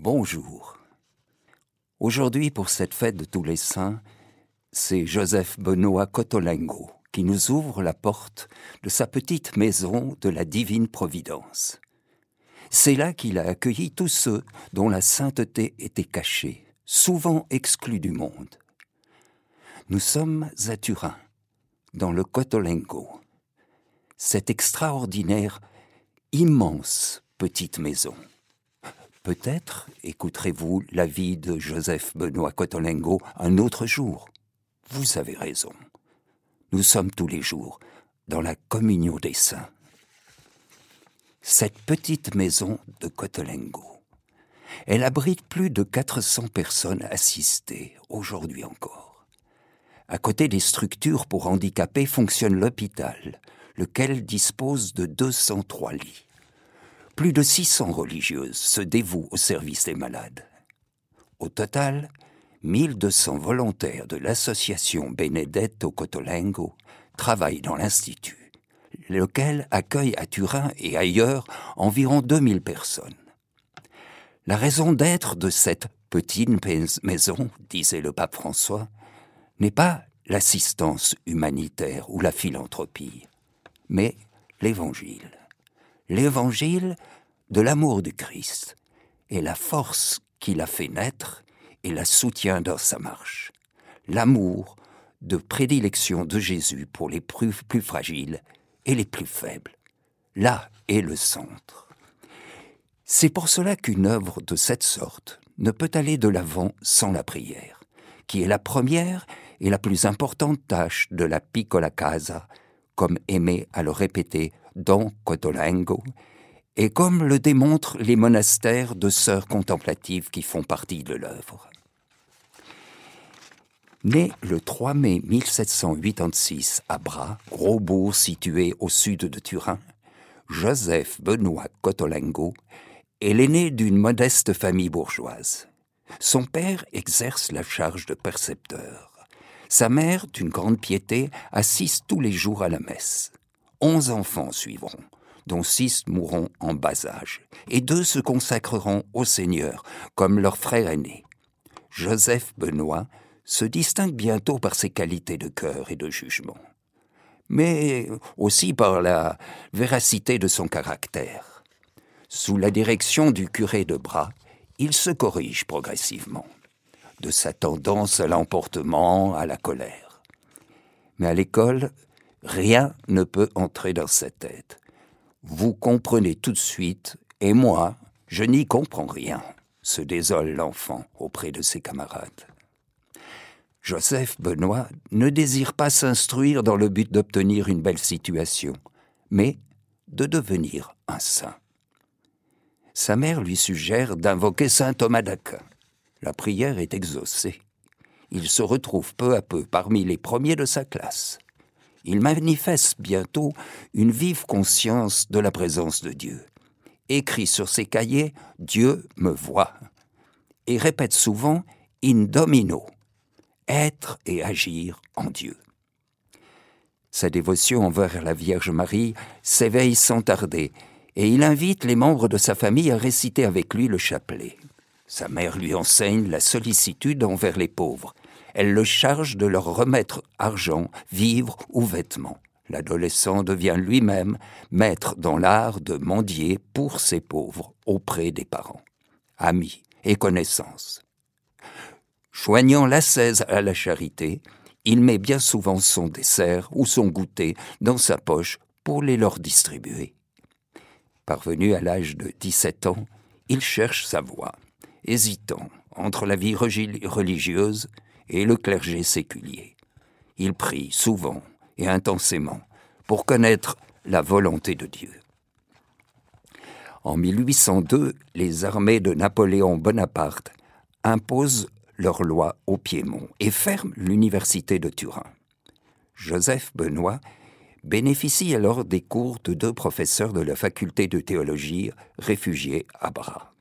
Bonjour. Aujourd'hui, pour cette fête de tous les saints, c'est Joseph Benoît Cotolengo qui nous ouvre la porte de sa petite maison de la divine providence. C'est là qu'il a accueilli tous ceux dont la sainteté était cachée, souvent exclus du monde. Nous sommes à Turin, dans le Cotolengo, cette extraordinaire, immense petite maison. Peut-être écouterez-vous la vie de Joseph Benoît Cotolengo un autre jour. Vous avez raison. Nous sommes tous les jours dans la communion des saints. Cette petite maison de Cotolengo, elle abrite plus de 400 personnes assistées, aujourd'hui encore. À côté des structures pour handicapés fonctionne l'hôpital, lequel dispose de 203 lits. Plus de 600 religieuses se dévouent au service des malades. Au total, 1200 volontaires de l'association Benedetto Cotolengo travaillent dans l'Institut, lequel accueille à Turin et ailleurs environ 2000 personnes. La raison d'être de cette petite maison, disait le pape François, n'est pas l'assistance humanitaire ou la philanthropie, mais l'évangile. L'évangile de l'amour du Christ et la force qu'il a fait naître et la soutient dans sa marche. L'amour de prédilection de Jésus pour les plus, fragiles et les plus faibles. Là est le centre. C'est pour cela qu'une œuvre de cette sorte ne peut aller de l'avant sans la prière, qui est la première et la plus importante tâche de la piccola casa, comme aimé à le répéter Don Cotolengo, et comme le démontrent les monastères de sœurs contemplatives qui font partie de l'œuvre. Né le 3 mai 1786 à Bras, gros bourg situé au sud de Turin, Joseph Benoît Cotolengo est l'aîné d'une modeste famille bourgeoise. Son père exerce la charge de percepteur. Sa mère, d'une grande piété, assiste tous les jours à la messe. Onze enfants suivront, dont six mourront en bas âge, et deux se consacreront au Seigneur, comme leur frère aîné. Joseph Benoît se distingue bientôt par ses qualités de cœur et de jugement, mais aussi par la véracité de son caractère. Sous la direction du curé de Bras, il se corrige progressivement, de sa tendance à l'emportement, à la colère. Mais à l'école, Rien ne peut entrer dans sa tête. Vous comprenez tout de suite, et moi, je n'y comprends rien, se désole l'enfant auprès de ses camarades. Joseph Benoît ne désire pas s'instruire dans le but d'obtenir une belle situation, mais de devenir un saint. Sa mère lui suggère d'invoquer saint Thomas d'Aquin. La prière est exaucée. Il se retrouve peu à peu parmi les premiers de sa classe il manifeste bientôt une vive conscience de la présence de Dieu. Écrit sur ses cahiers Dieu me voit et répète souvent in domino, être et agir en Dieu. Sa dévotion envers la Vierge Marie s'éveille sans tarder et il invite les membres de sa famille à réciter avec lui le chapelet. Sa mère lui enseigne la sollicitude envers les pauvres elle le charge de leur remettre argent, vivres ou vêtements. L'adolescent devient lui-même maître dans l'art de mendier pour ses pauvres auprès des parents, amis et connaissances. Joignant l'ascèse à la charité, il met bien souvent son dessert ou son goûter dans sa poche pour les leur distribuer. Parvenu à l'âge de 17 ans, il cherche sa voie, hésitant entre la vie religieuse et le clergé séculier. Il prie souvent et intensément pour connaître la volonté de Dieu. En 1802, les armées de Napoléon Bonaparte imposent leur loi au Piémont et ferment l'université de Turin. Joseph Benoît bénéficie alors des cours de deux professeurs de la faculté de théologie réfugiés à Bras.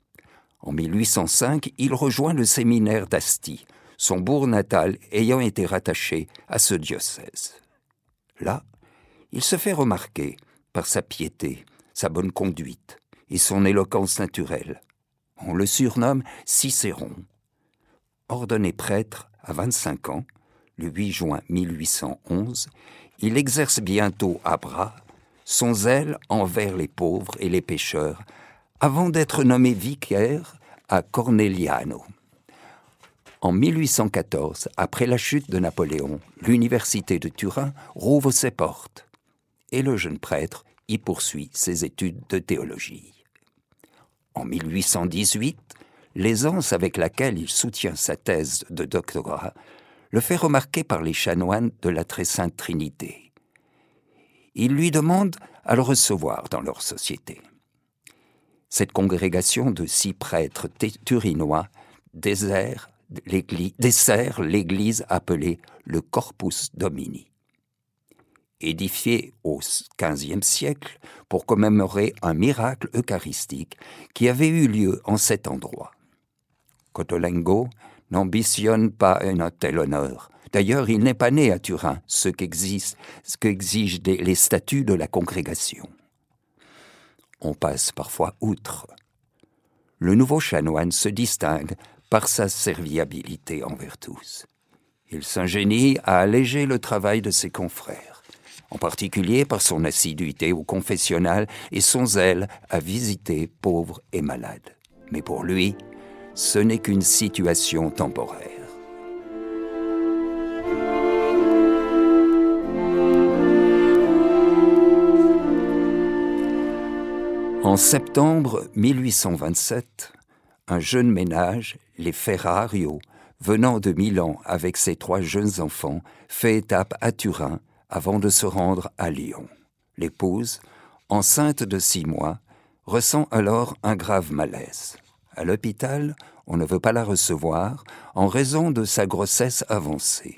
En 1805, il rejoint le séminaire d'Asti, son bourg natal ayant été rattaché à ce diocèse. Là, il se fait remarquer par sa piété, sa bonne conduite et son éloquence naturelle. On le surnomme Cicéron. Ordonné prêtre à 25 ans, le 8 juin 1811, il exerce bientôt à bras son zèle envers les pauvres et les pécheurs, avant d'être nommé vicaire à Corneliano. En 1814, après la chute de Napoléon, l'université de Turin rouvre ses portes et le jeune prêtre y poursuit ses études de théologie. En 1818, l'aisance avec laquelle il soutient sa thèse de doctorat le fait remarquer par les chanoines de la Très Sainte Trinité. Ils lui demandent à le recevoir dans leur société. Cette congrégation de six prêtres turinois dessert l'église appelée le Corpus Domini. Édifiée au XVe siècle pour commémorer un miracle eucharistique qui avait eu lieu en cet endroit. Cotolengo n'ambitionne pas un tel honneur. D'ailleurs, il n'est pas né à Turin, ce qu'exigent les statuts de la congrégation. On passe parfois outre. Le nouveau chanoine se distingue par sa serviabilité envers tous. Il s'ingénie à alléger le travail de ses confrères, en particulier par son assiduité au confessionnal et son zèle à visiter pauvres et malades. Mais pour lui, ce n'est qu'une situation temporaire. En septembre 1827, un jeune ménage, les Ferrario, venant de Milan avec ses trois jeunes enfants, fait étape à Turin avant de se rendre à Lyon. L'épouse, enceinte de six mois, ressent alors un grave malaise. À l'hôpital, on ne veut pas la recevoir en raison de sa grossesse avancée.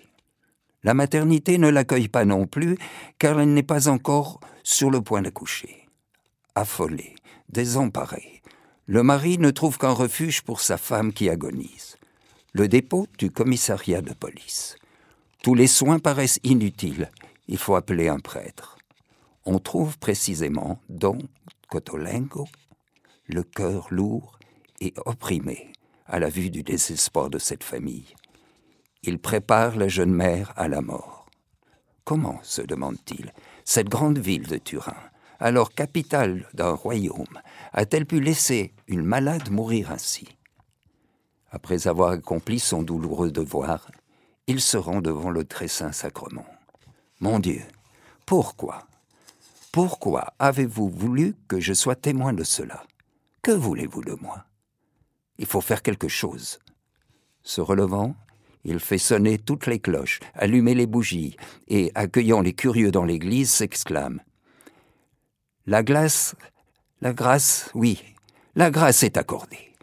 La maternité ne l'accueille pas non plus car elle n'est pas encore sur le point d'accoucher. Affolée, désemparée, le mari ne trouve qu'un refuge pour sa femme qui agonise. Le dépôt du commissariat de police. Tous les soins paraissent inutiles, il faut appeler un prêtre. On trouve précisément dans Cotolengo le cœur lourd et opprimé à la vue du désespoir de cette famille. Il prépare la jeune mère à la mort. Comment, se demande-t-il, cette grande ville de Turin, alors capitale d'un royaume, a-t-elle pu laisser une malade mourir ainsi? Après avoir accompli son douloureux devoir, il se rend devant le très saint sacrement. Mon Dieu, pourquoi Pourquoi avez-vous voulu que je sois témoin de cela? Que voulez-vous de moi? Il faut faire quelque chose. Se relevant, il fait sonner toutes les cloches, allumer les bougies, et, accueillant les curieux dans l'église, s'exclame La glace, la grâce, oui, la grâce est accordée.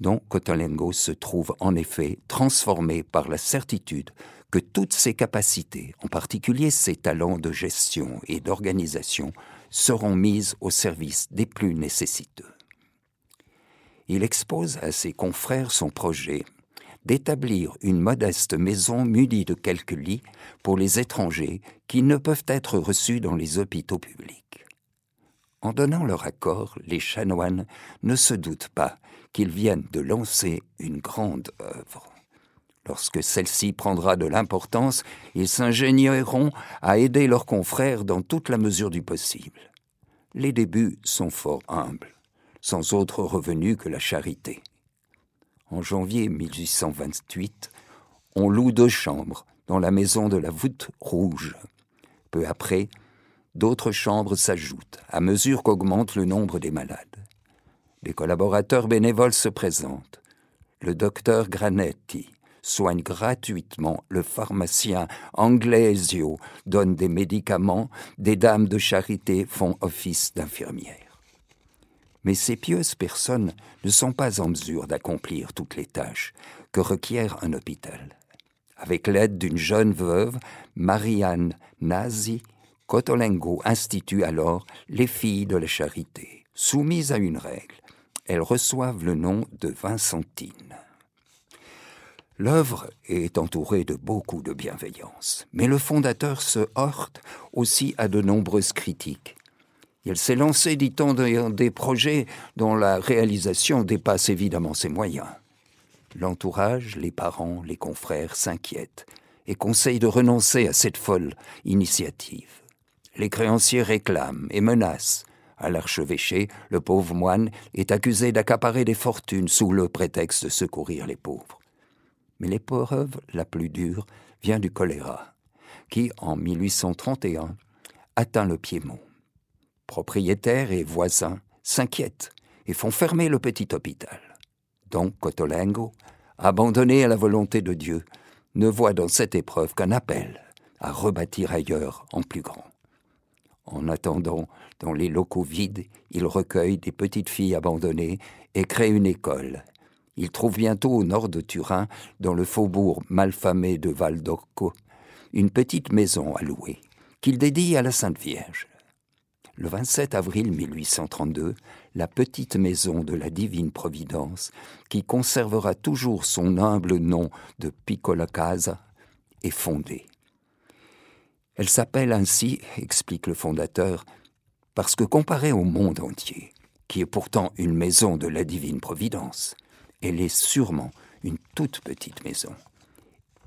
Don Cotolengo se trouve en effet transformé par la certitude que toutes ses capacités, en particulier ses talents de gestion et d'organisation, seront mises au service des plus nécessiteux il expose à ses confrères son projet d'établir une modeste maison munie de quelques lits pour les étrangers qui ne peuvent être reçus dans les hôpitaux publics. En donnant leur accord, les chanoines ne se doutent pas qu'ils viennent de lancer une grande œuvre. Lorsque celle-ci prendra de l'importance, ils s'ingénieront à aider leurs confrères dans toute la mesure du possible. Les débuts sont fort humbles sans autre revenu que la charité. En janvier 1828, on loue deux chambres dans la maison de la voûte rouge. Peu après, d'autres chambres s'ajoutent à mesure qu'augmente le nombre des malades. Des collaborateurs bénévoles se présentent. Le docteur Granetti soigne gratuitement le pharmacien Anglesio, donne des médicaments, des dames de charité font office d'infirmières. Mais ces pieuses personnes ne sont pas en mesure d'accomplir toutes les tâches que requiert un hôpital. Avec l'aide d'une jeune veuve, Marianne Nazi, Cotolengo institue alors les filles de la charité. Soumises à une règle, elles reçoivent le nom de Vincentine. L'œuvre est entourée de beaucoup de bienveillance, mais le fondateur se heurte aussi à de nombreuses critiques Il s'est lancé, dit-on, dans des projets dont la réalisation dépasse évidemment ses moyens. L'entourage, les parents, les confrères s'inquiètent et conseillent de renoncer à cette folle initiative. Les créanciers réclament et menacent. À l'archevêché, le pauvre moine est accusé d'accaparer des fortunes sous le prétexte de secourir les pauvres. Mais l'épreuve la plus dure vient du choléra, qui, en 1831, atteint le Piémont. Propriétaires et voisins s'inquiètent et font fermer le petit hôpital. Donc Cotolengo, abandonné à la volonté de Dieu, ne voit dans cette épreuve qu'un appel à rebâtir ailleurs en plus grand. En attendant, dans les locaux vides, il recueille des petites filles abandonnées et crée une école. Il trouve bientôt au nord de Turin, dans le faubourg malfamé de Valdocco, une petite maison à louer, qu'il dédie à la Sainte Vierge. Le 27 avril 1832, la petite maison de la Divine Providence, qui conservera toujours son humble nom de Piccola Casa, est fondée. Elle s'appelle ainsi, explique le fondateur, parce que comparée au monde entier, qui est pourtant une maison de la divine providence, elle est sûrement une toute petite maison.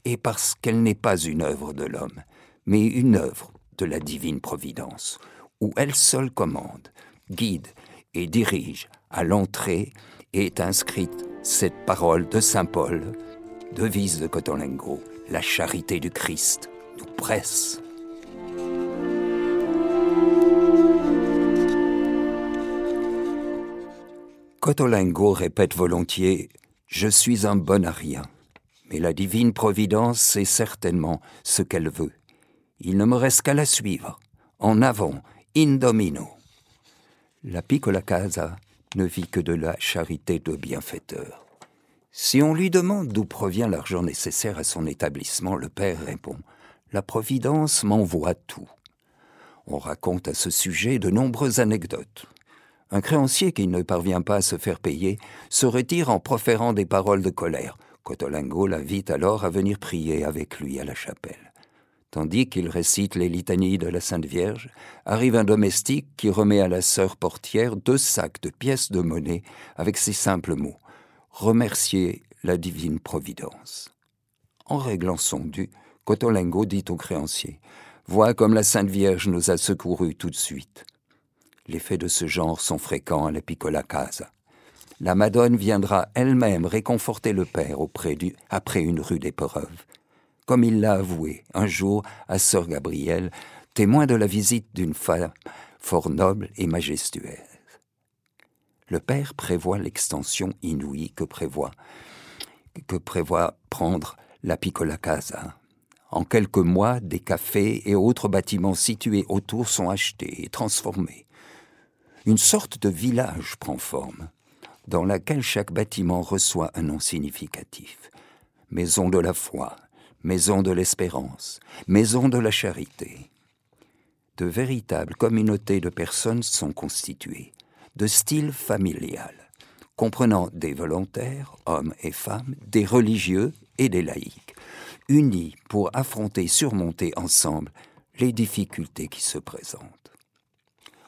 Et parce qu'elle n'est pas une œuvre de l'homme, mais une œuvre de la divine providence, où elle seule commande, guide et dirige à l'entrée est inscrite cette parole de Saint Paul, devise de Cotolengo, la charité du Christ nous presse. Cotolengo répète volontiers Je suis un bon à rien, mais la divine providence sait certainement ce qu'elle veut. Il ne me reste qu'à la suivre. En avant, in domino. La piccola casa ne vit que de la charité de bienfaiteur. Si on lui demande d'où provient l'argent nécessaire à son établissement, le père répond La Providence m'envoie tout. On raconte à ce sujet de nombreuses anecdotes. Un créancier qui ne parvient pas à se faire payer se retire en proférant des paroles de colère. Cotolingo l'invite alors à venir prier avec lui à la chapelle. Tandis qu'il récite les litanies de la Sainte Vierge, arrive un domestique qui remet à la sœur portière deux sacs de pièces de monnaie avec ces simples mots Remercier la divine providence. En réglant son dû, Cotolingo dit au créancier Vois comme la Sainte Vierge nous a secourus tout de suite. Les faits de ce genre sont fréquents à la Piccola Casa. La Madone viendra elle-même réconforter le Père après une rude épreuve, comme il l'a avoué un jour à Sœur Gabrielle, témoin de la visite d'une femme fort noble et majestueuse. Le Père prévoit l'extension inouïe que prévoit, que prévoit prendre la Piccola Casa. En quelques mois, des cafés et autres bâtiments situés autour sont achetés et transformés une sorte de village prend forme, dans laquelle chaque bâtiment reçoit un nom significatif. Maison de la foi, maison de l'espérance, maison de la charité. De véritables communautés de personnes sont constituées, de style familial, comprenant des volontaires, hommes et femmes, des religieux et des laïcs, unis pour affronter et surmonter ensemble les difficultés qui se présentent.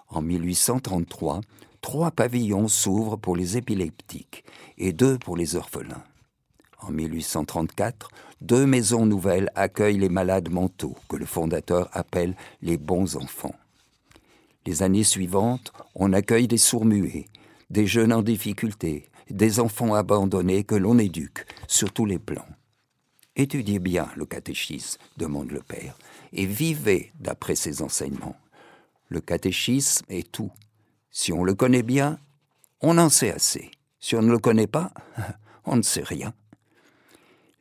En 1833, trois pavillons s'ouvrent pour les épileptiques et deux pour les orphelins. En 1834, deux maisons nouvelles accueillent les malades mentaux, que le fondateur appelle les bons enfants. Les années suivantes, on accueille des sourds-muets, des jeunes en difficulté, des enfants abandonnés que l'on éduque sur tous les plans. Étudiez bien le catéchisme, demande le père, et vivez d'après ses enseignements. Le catéchisme est tout. Si on le connaît bien, on en sait assez. Si on ne le connaît pas, on ne sait rien.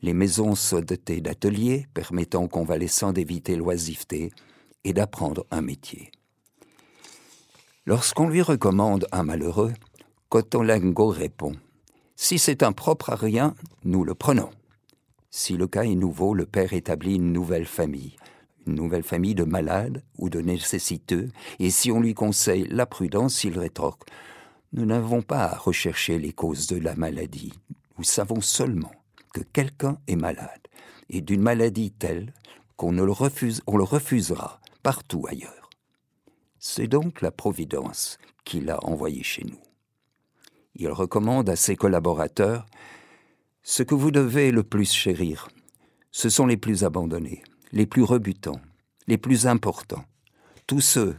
Les maisons sont dotées d'ateliers permettant aux convalescents d'éviter l'oisiveté et d'apprendre un métier. Lorsqu'on lui recommande un malheureux, Cotolengo répond Si c'est un propre à rien, nous le prenons. Si le cas est nouveau, le père établit une nouvelle famille, nouvelle famille de malades ou de nécessiteux, et si on lui conseille la prudence, il rétorque Nous n'avons pas à rechercher les causes de la maladie. Nous savons seulement que quelqu'un est malade, et d'une maladie telle qu'on le, refuse, on le refusera partout ailleurs. C'est donc la Providence qui l'a envoyé chez nous. Il recommande à ses collaborateurs Ce que vous devez le plus chérir, ce sont les plus abandonnés, les plus rebutants, les plus importants. Tous ceux,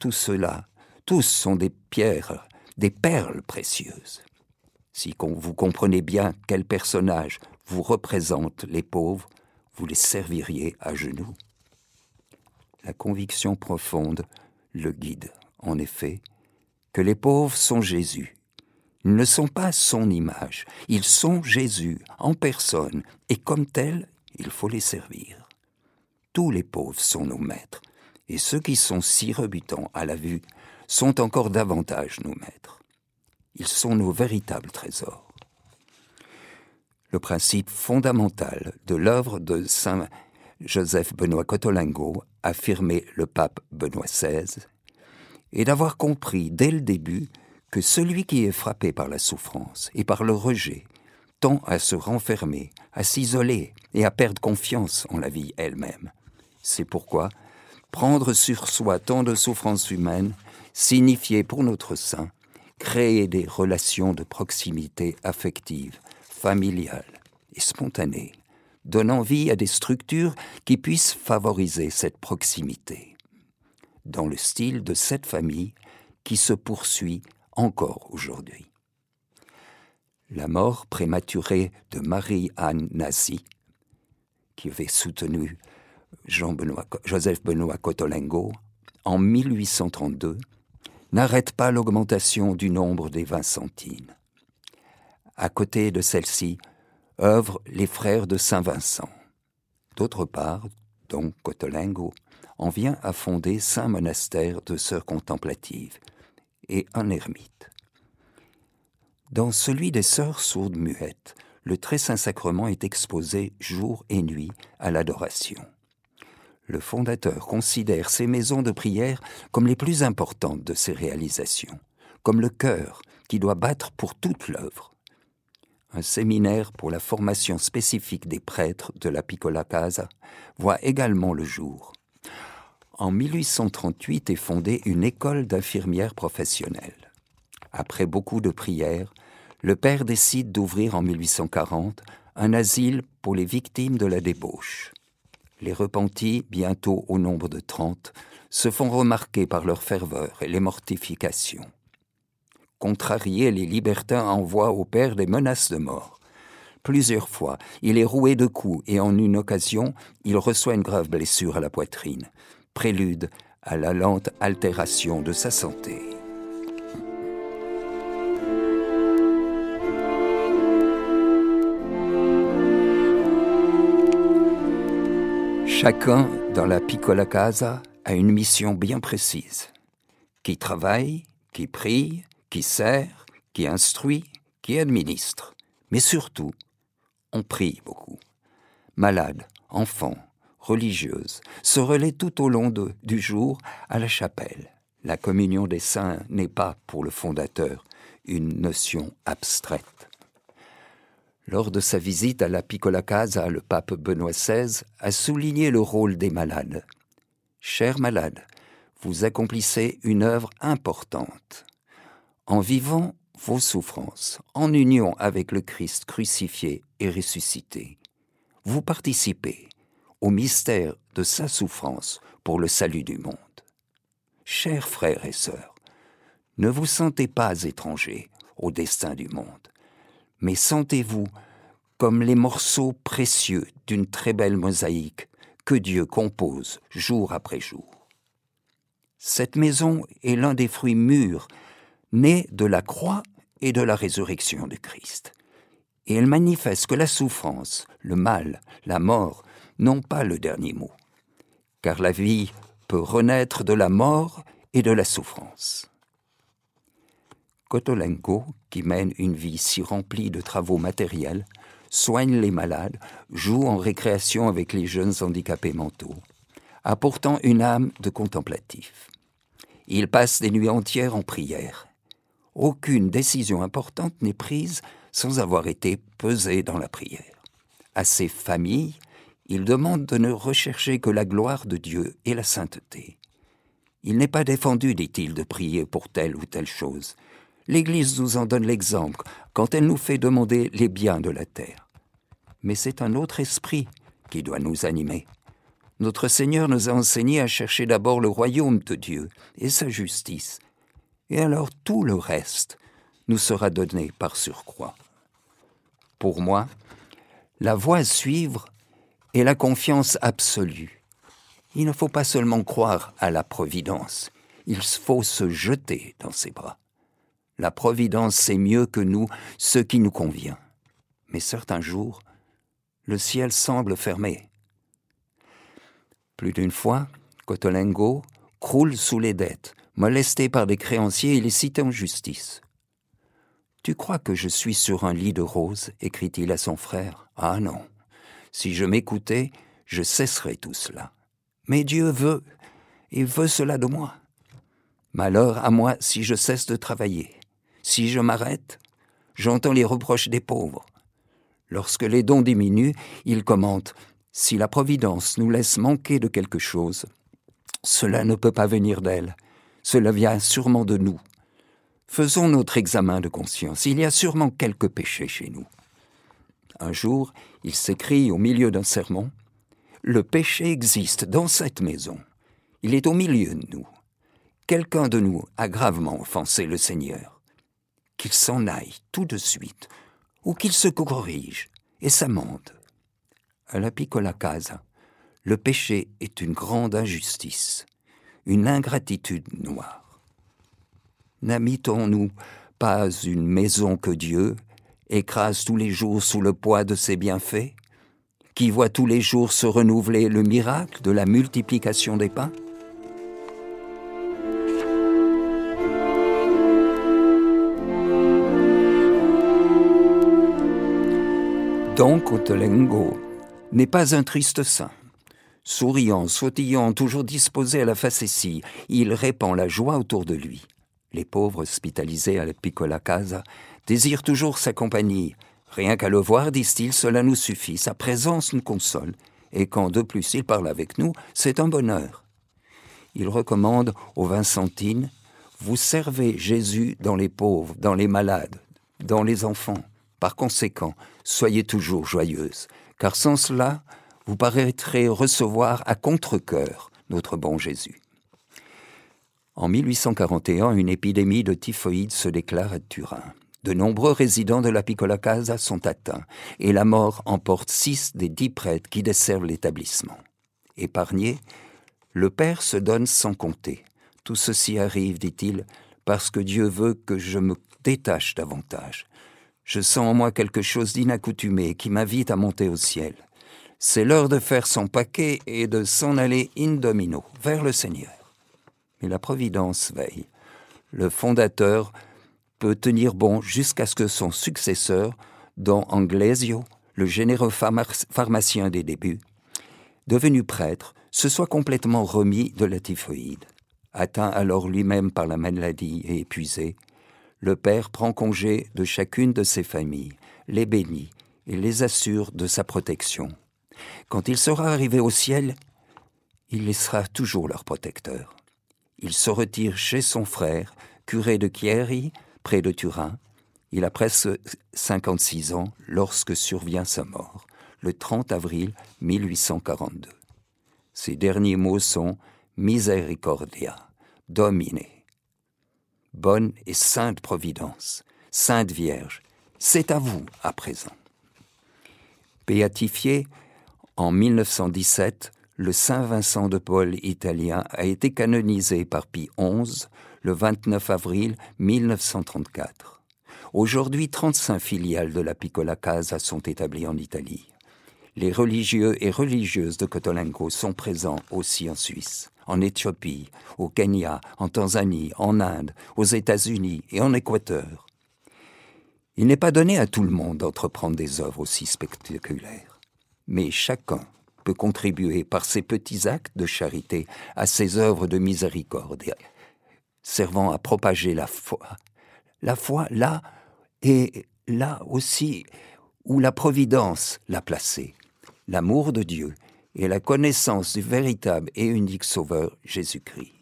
tous ceux-là, tous sont des pierres, des perles précieuses. Si vous comprenez bien quel personnage vous représente les pauvres, vous les serviriez à genoux. La conviction profonde le guide, en effet, que les pauvres sont Jésus. Ils ne sont pas son image, ils sont Jésus en personne, et comme tels, il faut les servir. Tous les pauvres sont nos maîtres, et ceux qui sont si rebutants à la vue sont encore davantage nos maîtres. Ils sont nos véritables trésors. Le principe fondamental de l'œuvre de Saint Joseph Benoît Cotolingo, affirmé le pape Benoît XVI, est d'avoir compris dès le début que celui qui est frappé par la souffrance et par le rejet tend à se renfermer, à s'isoler et à perdre confiance en la vie elle-même. C'est pourquoi prendre sur soi tant de souffrances humaines signifiait pour notre saint créer des relations de proximité affective, familiale et spontanée donnant vie à des structures qui puissent favoriser cette proximité, dans le style de cette famille qui se poursuit encore aujourd'hui. La mort prématurée de Marie-Anne Nazi, qui avait soutenu Joseph Benoît Cotolengo en 1832, n'arrête pas l'augmentation du nombre des Vincentines. À côté de celle-ci, œuvrent les frères de Saint-Vincent. D'autre part, donc Cotolengo en vient à fonder cinq monastères de sœurs contemplatives et un ermite. Dans celui des sœurs sourdes muettes, le très saint sacrement est exposé jour et nuit à l'adoration. Le fondateur considère ces maisons de prière comme les plus importantes de ses réalisations, comme le cœur qui doit battre pour toute l'œuvre un séminaire pour la formation spécifique des prêtres de la Piccola Casa, voit également le jour. En 1838 est fondée une école d'infirmières professionnelles. Après beaucoup de prières, le père décide d'ouvrir en 1840 un asile pour les victimes de la débauche. Les repentis, bientôt au nombre de trente, se font remarquer par leur ferveur et les mortifications. Contrarié, les libertins envoient au père des menaces de mort. Plusieurs fois, il est roué de coups et en une occasion, il reçoit une grave blessure à la poitrine, prélude à la lente altération de sa santé. Chacun dans la Piccola Casa a une mission bien précise. Qui travaille, qui prie, qui sert, qui instruit, qui administre. Mais surtout, on prie beaucoup. Malades, enfants, religieuses, se relaient tout au long du jour à la chapelle. La communion des saints n'est pas, pour le fondateur, une notion abstraite. Lors de sa visite à la Piccola Casa, le pape Benoît XVI a souligné le rôle des malades. Chers malades, vous accomplissez une œuvre importante en vivant vos souffrances en union avec le Christ crucifié et ressuscité. Vous participez au mystère de sa souffrance pour le salut du monde. Chers frères et sœurs, ne vous sentez pas étrangers au destin du monde, mais sentez-vous comme les morceaux précieux d'une très belle mosaïque que Dieu compose jour après jour. Cette maison est l'un des fruits mûrs née de la croix et de la résurrection de Christ. Et elle manifeste que la souffrance, le mal, la mort n'ont pas le dernier mot, car la vie peut renaître de la mort et de la souffrance. Kotolenko, qui mène une vie si remplie de travaux matériels, soigne les malades, joue en récréation avec les jeunes handicapés mentaux, a pourtant une âme de contemplatif. Il passe des nuits entières en prière aucune décision importante n'est prise sans avoir été pesée dans la prière. À ses familles, il demande de ne rechercher que la gloire de Dieu et la sainteté. Il n'est pas défendu, dit-il, de prier pour telle ou telle chose. L'Église nous en donne l'exemple quand elle nous fait demander les biens de la terre. Mais c'est un autre esprit qui doit nous animer. Notre Seigneur nous a enseigné à chercher d'abord le royaume de Dieu et sa justice, et alors tout le reste nous sera donné par surcroît. Pour moi, la voie à suivre est la confiance absolue. Il ne faut pas seulement croire à la Providence, il faut se jeter dans ses bras. La Providence sait mieux que nous ce qui nous convient. Mais certains jours, le ciel semble fermé plus d'une fois, Cotolengo croule sous les dettes, molesté par des créanciers cité en justice. Tu crois que je suis sur un lit de roses écrit-il à son frère. Ah non. Si je m'écoutais, je cesserais tout cela. Mais Dieu veut, il veut cela de moi. Malheur à moi si je cesse de travailler. Si je m'arrête, j'entends les reproches des pauvres. Lorsque les dons diminuent, il commente si la Providence nous laisse manquer de quelque chose, cela ne peut pas venir d'elle, cela vient sûrement de nous. Faisons notre examen de conscience, il y a sûrement quelques péchés chez nous. Un jour, il s'écrie au milieu d'un sermon, Le péché existe dans cette maison, il est au milieu de nous. Quelqu'un de nous a gravement offensé le Seigneur. Qu'il s'en aille tout de suite, ou qu'il se corrige et s'amende à la piccola casa, le péché est une grande injustice, une ingratitude noire. N'habitons-nous pas une maison que Dieu écrase tous les jours sous le poids de ses bienfaits, qui voit tous les jours se renouveler le miracle de la multiplication des pains? Donc, Otelengo, n'est pas un triste saint. Souriant, sautillant, toujours disposé à la facétie, il répand la joie autour de lui. Les pauvres hospitalisés à la Piccola Casa désirent toujours sa compagnie. Rien qu'à le voir, disent-ils, cela nous suffit, sa présence nous console, et quand de plus il parle avec nous, c'est un bonheur. Il recommande aux Vincentines Vous servez Jésus dans les pauvres, dans les malades, dans les enfants. Par conséquent, soyez toujours joyeuses car sans cela, vous paraîtrez recevoir à contre-coeur notre bon Jésus. En 1841, une épidémie de typhoïde se déclare à Turin. De nombreux résidents de la Piccola Casa sont atteints et la mort emporte six des dix prêtres qui desservent l'établissement. Épargné, le Père se donne sans compter. Tout ceci arrive, dit-il, parce que Dieu veut que je me détache davantage. Je sens en moi quelque chose d'inaccoutumé qui m'invite à monter au ciel. C'est l'heure de faire son paquet et de s'en aller in domino, vers le Seigneur. Mais la Providence veille. Le fondateur peut tenir bon jusqu'à ce que son successeur, Don Anglesio, le généreux pharmacien des débuts, devenu prêtre, se soit complètement remis de la typhoïde. Atteint alors lui-même par la maladie et épuisé, le Père prend congé de chacune de ses familles, les bénit et les assure de sa protection. Quand il sera arrivé au ciel, il les sera toujours leur protecteur. Il se retire chez son frère, curé de Chieri, près de Turin. Il a presque 56 ans lorsque survient sa mort, le 30 avril 1842. Ses derniers mots sont Misericordia, Domine bonne et sainte Providence, Sainte Vierge, c'est à vous à présent. Béatifié en 1917, le Saint Vincent de Paul italien a été canonisé par Pie XI le 29 avril 1934. Aujourd'hui, 35 filiales de la Piccola Casa sont établies en Italie. Les religieux et religieuses de Cotolengo sont présents aussi en Suisse en Éthiopie, au Kenya, en Tanzanie, en Inde, aux États-Unis et en Équateur. Il n'est pas donné à tout le monde d'entreprendre des œuvres aussi spectaculaires, mais chacun peut contribuer par ses petits actes de charité à ses œuvres de miséricorde, servant à propager la foi. La foi là et là aussi où la Providence l'a placée, l'amour de Dieu et la connaissance du véritable et unique Sauveur Jésus-Christ.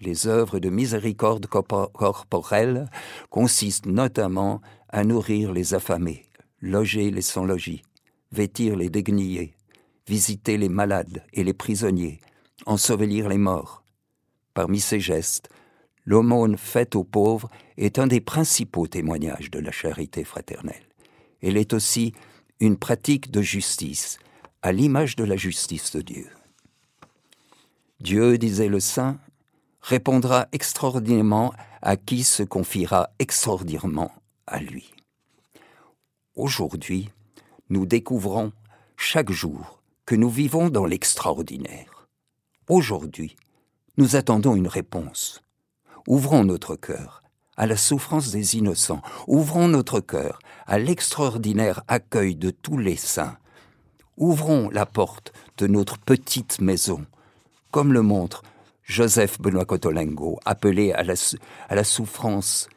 Les œuvres de miséricorde corporelle consistent notamment à nourrir les affamés, loger les sans-logis, vêtir les déguenillés, visiter les malades et les prisonniers, ensevelir les morts. Parmi ces gestes, l'aumône faite aux pauvres est un des principaux témoignages de la charité fraternelle. Elle est aussi une pratique de justice, à l'image de la justice de Dieu. Dieu, disait le saint, répondra extraordinairement à qui se confiera extraordinairement à lui. Aujourd'hui, nous découvrons chaque jour que nous vivons dans l'extraordinaire. Aujourd'hui, nous attendons une réponse. Ouvrons notre cœur à la souffrance des innocents, ouvrons notre cœur à l'extraordinaire accueil de tous les saints. Ouvrons la porte de notre petite maison, comme le montre Joseph Benoît Cotolengo, appelé à la, la souffrance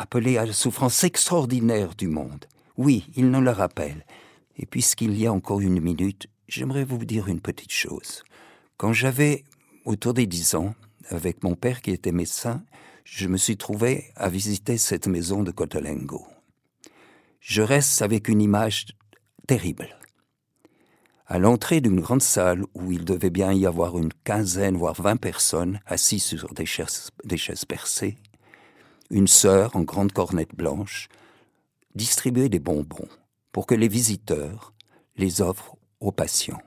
appelé à la souffrance extraordinaire du monde. Oui, il nous le rappelle. Et puisqu'il y a encore une minute, j'aimerais vous dire une petite chose. Quand j'avais autour des dix ans, avec mon père qui était médecin, je me suis trouvé à visiter cette maison de Cotolengo. Je reste avec une image terrible. À l'entrée d'une grande salle où il devait bien y avoir une quinzaine, voire vingt personnes assises sur des chaises, des chaises percées, une sœur en grande cornette blanche distribuait des bonbons pour que les visiteurs les offrent aux patients.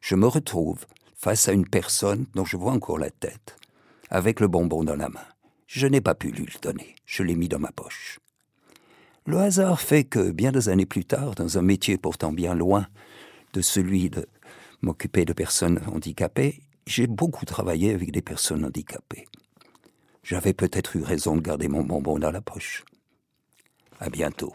Je me retrouve face à une personne dont je vois encore la tête, avec le bonbon dans la main. Je n'ai pas pu lui le donner, je l'ai mis dans ma poche. Le hasard fait que, bien des années plus tard, dans un métier pourtant bien loin de celui de m'occuper de personnes handicapées, j'ai beaucoup travaillé avec des personnes handicapées. J'avais peut-être eu raison de garder mon bonbon dans la poche. À bientôt.